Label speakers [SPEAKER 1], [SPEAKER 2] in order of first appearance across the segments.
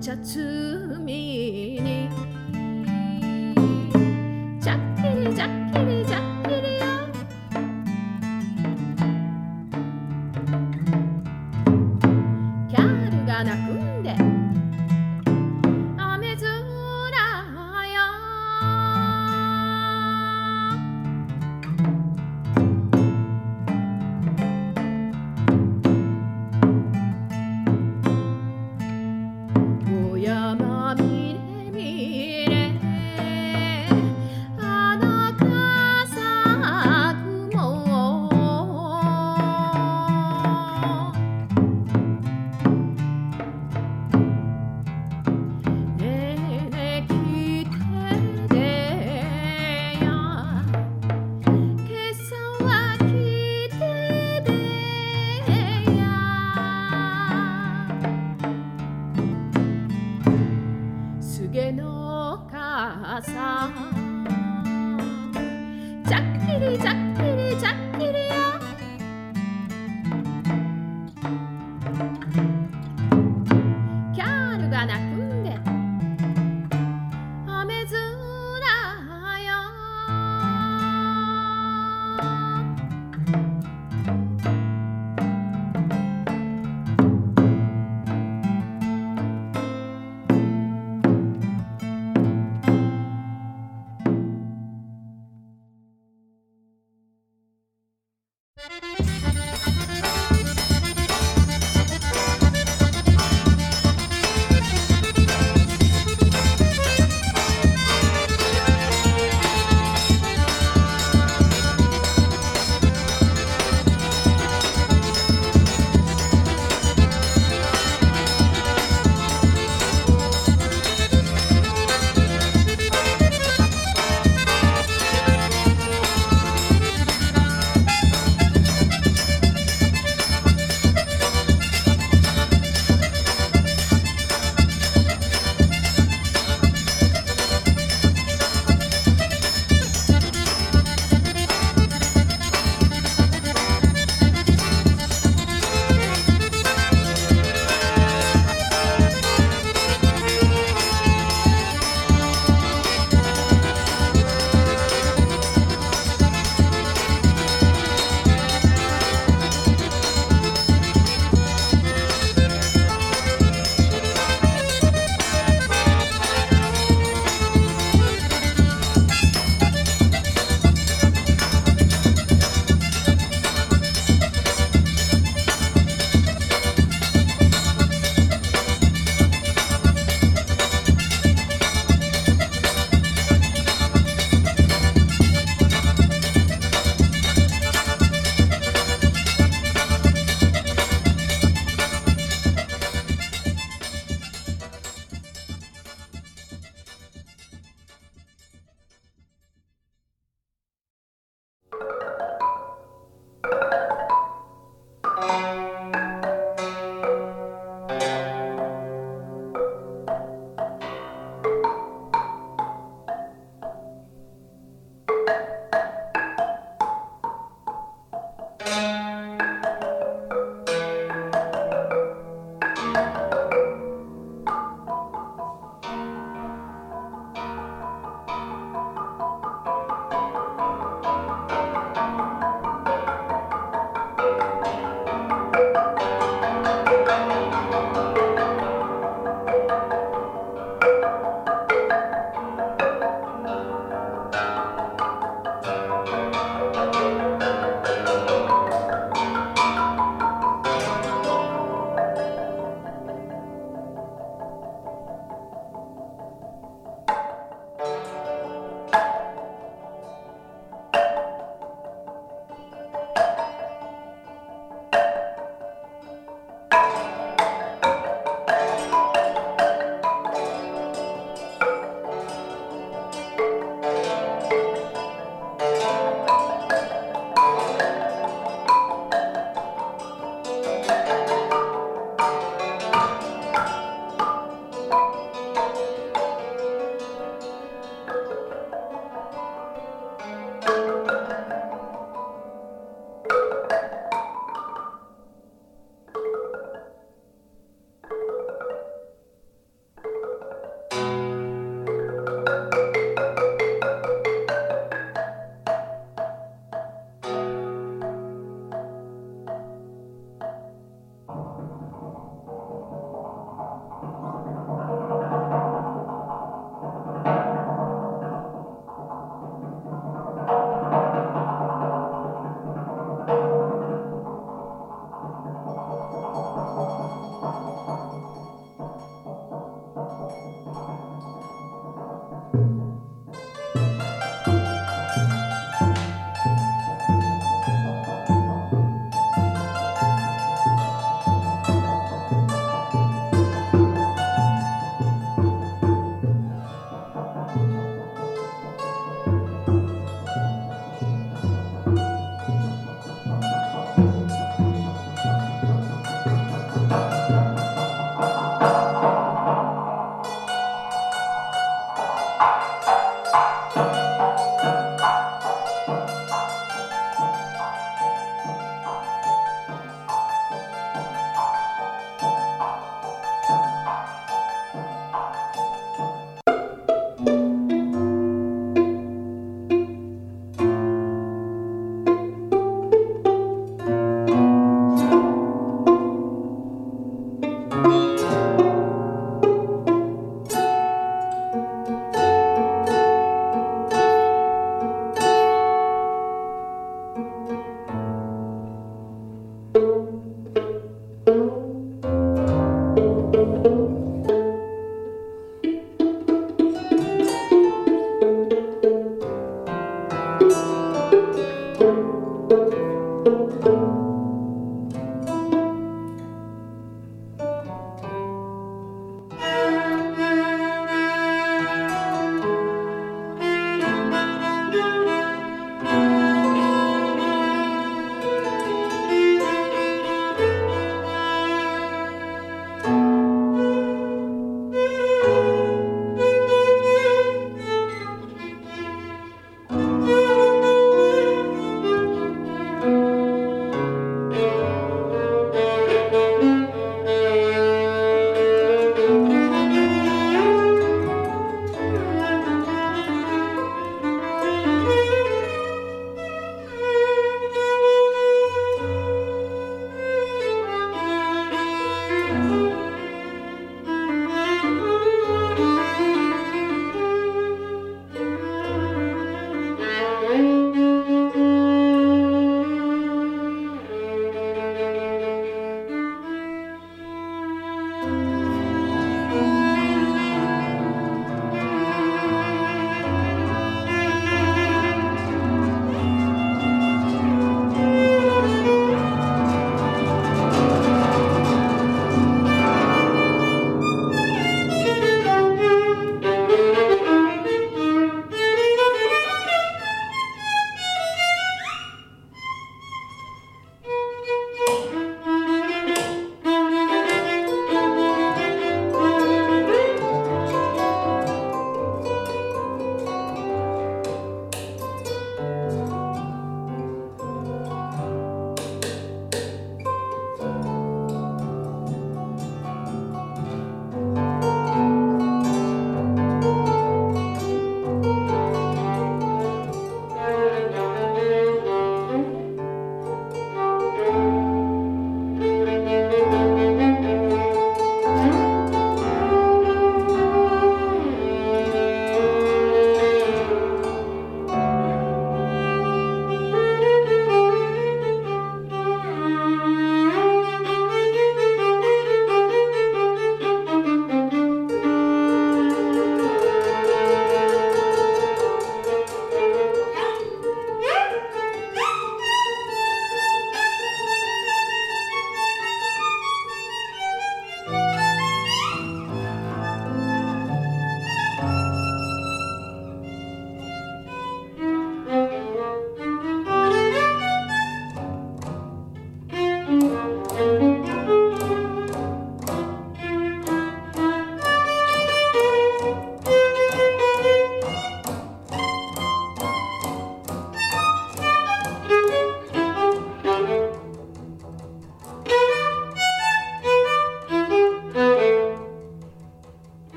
[SPEAKER 1] 茶摘み
[SPEAKER 2] に。ジャッキリジャッキリ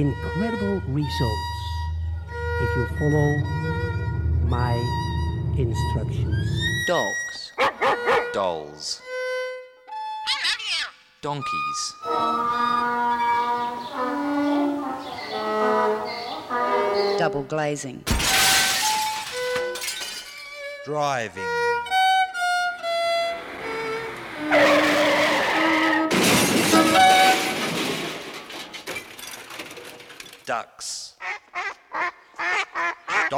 [SPEAKER 2] incredible results if you follow my instructions.
[SPEAKER 3] Dogs.
[SPEAKER 4] Dolls.
[SPEAKER 3] Donkeys.
[SPEAKER 5] Double glazing.
[SPEAKER 1] Driving.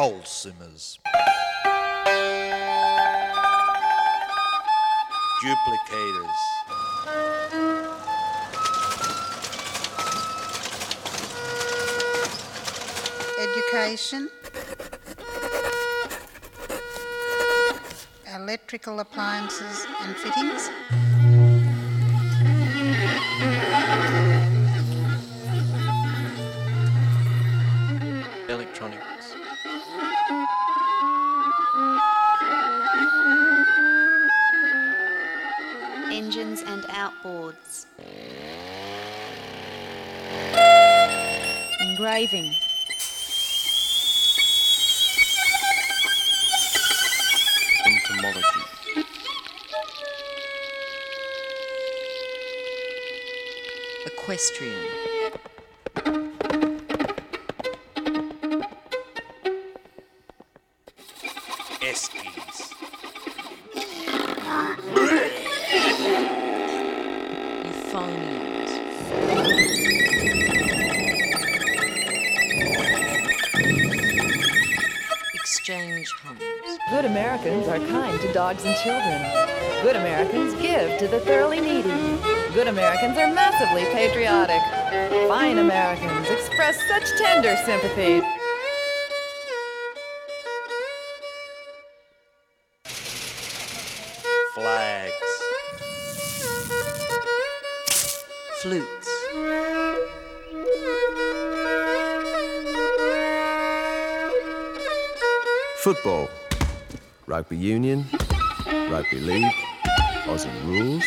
[SPEAKER 1] Dulcimers. Duplicators.
[SPEAKER 6] Education.
[SPEAKER 3] electrical appliances and fittings,
[SPEAKER 5] and. Engraving.
[SPEAKER 6] Entomology.
[SPEAKER 5] Equestrian.
[SPEAKER 7] Dogs and children. Good Americans give to the thoroughly needy. Good Americans are massively patriotic. Fine Americans express such tender sympathy.
[SPEAKER 1] Flags.
[SPEAKER 5] Flutes.
[SPEAKER 8] Football, rugby union, rugby league, Aussie rules,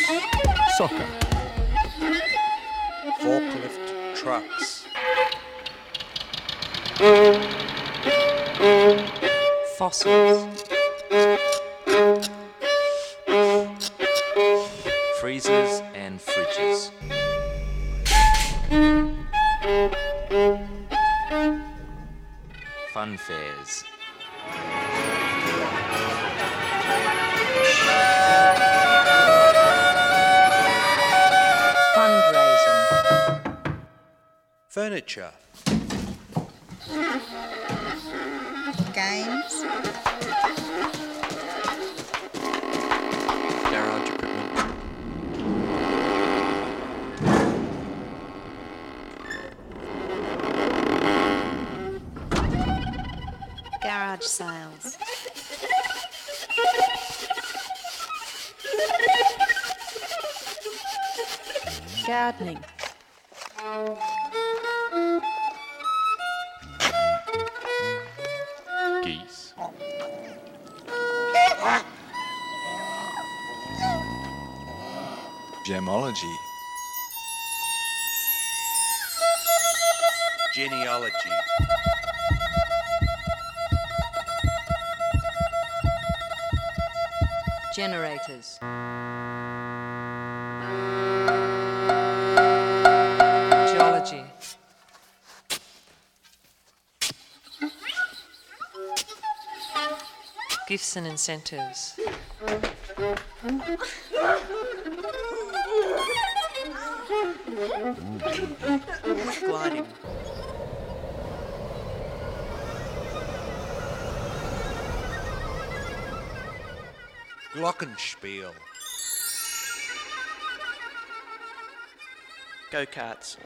[SPEAKER 8] soccer,
[SPEAKER 1] Forklift trucks.
[SPEAKER 5] Fossils.
[SPEAKER 4] Freezers and fridges. Fun fairs.
[SPEAKER 1] Furniture.
[SPEAKER 3] games,
[SPEAKER 6] Garage equipment.
[SPEAKER 5] Garage sales. Gardening.
[SPEAKER 4] Gemology.
[SPEAKER 1] Genealogy.
[SPEAKER 5] Generators.
[SPEAKER 9] Geology. Gifts and incentives.
[SPEAKER 6] Gliding.
[SPEAKER 1] Glockenspiel.
[SPEAKER 6] Go karts.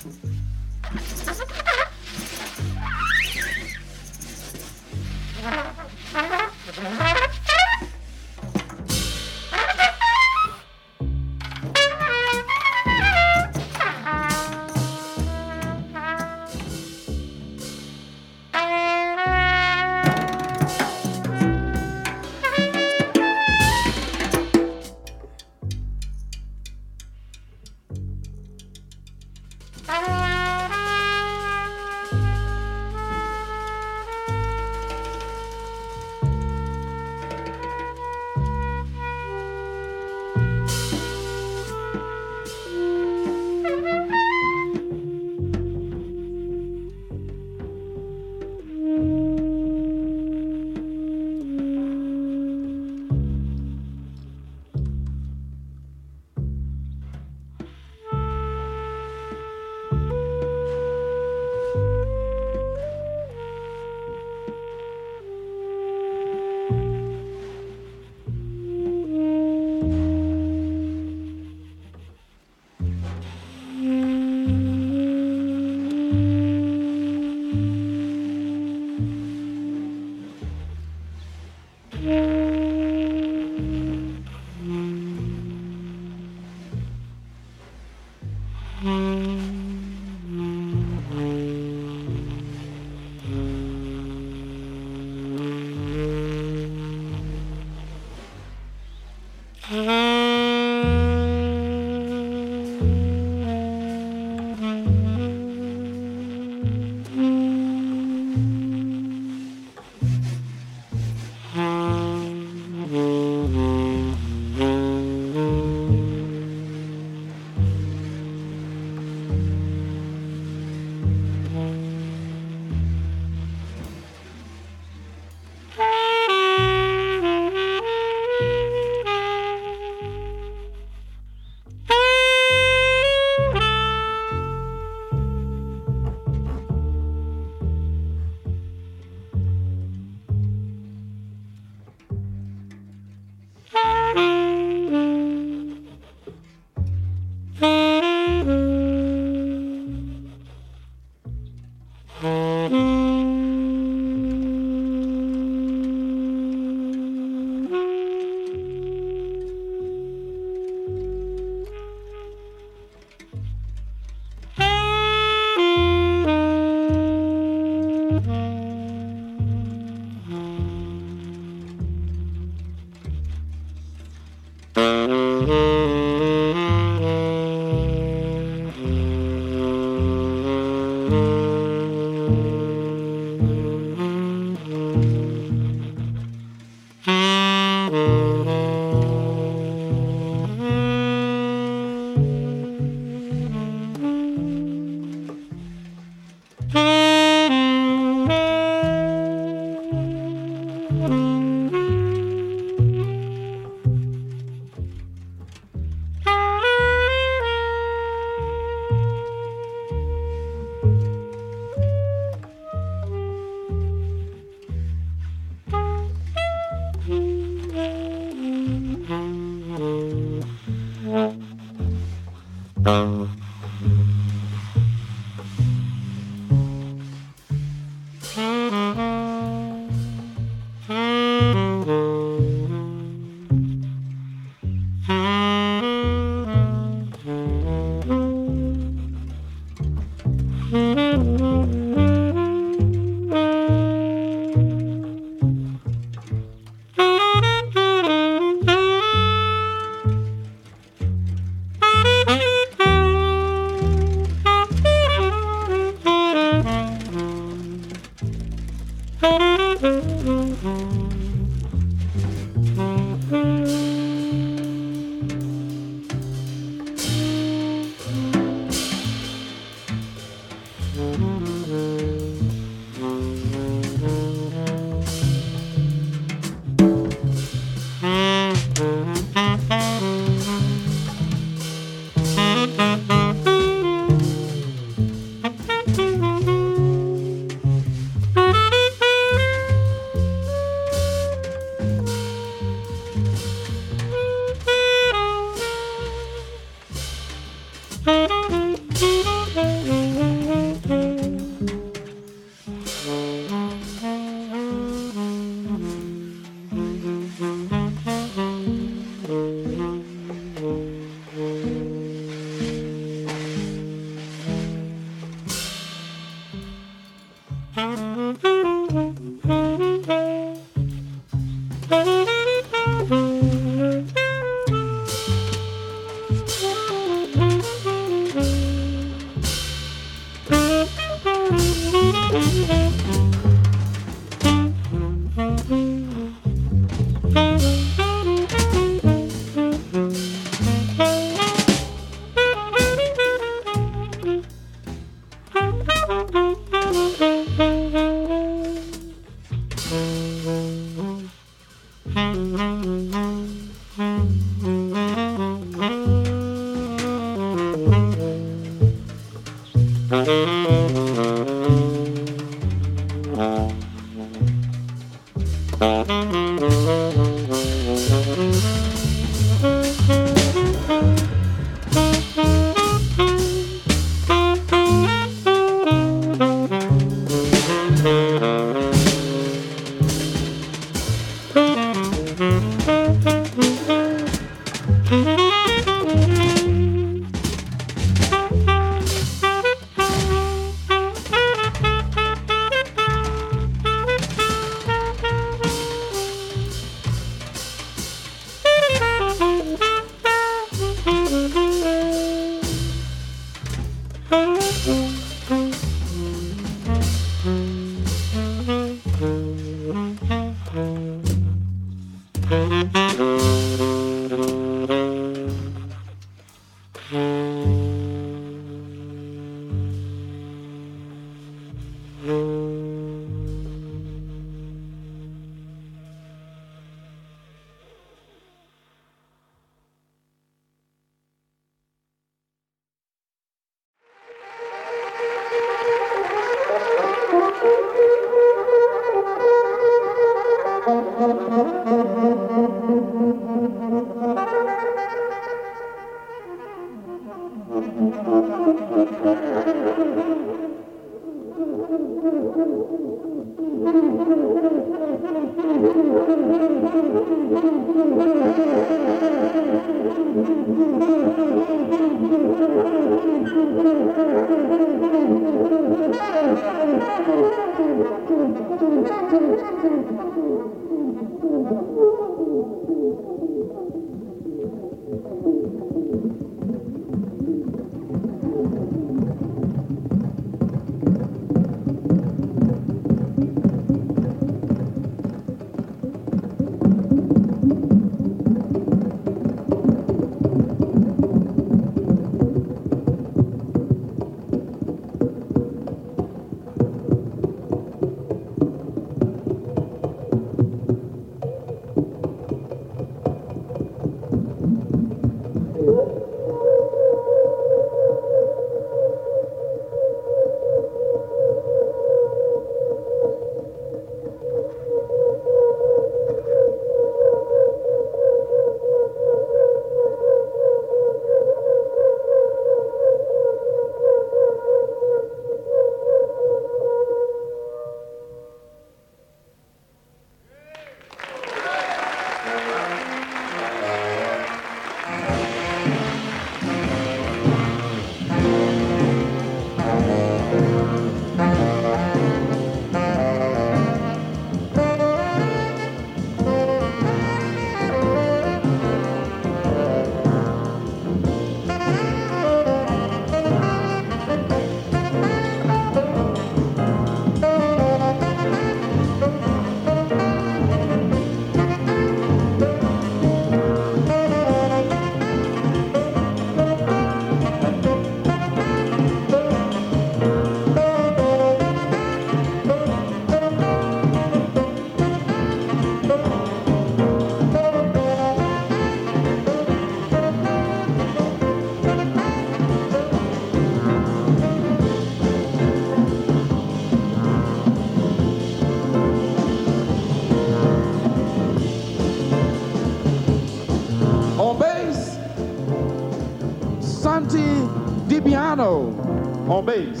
[SPEAKER 10] On bass.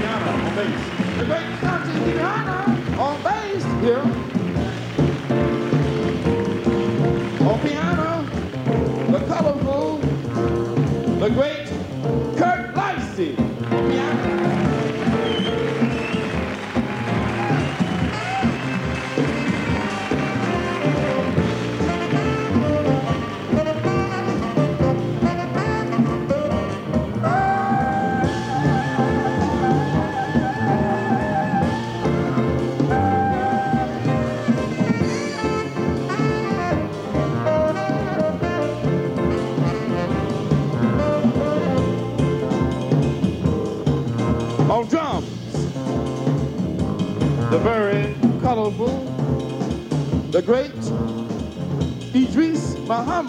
[SPEAKER 10] Santi on bass. The great Santi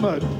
[SPEAKER 10] Muhammad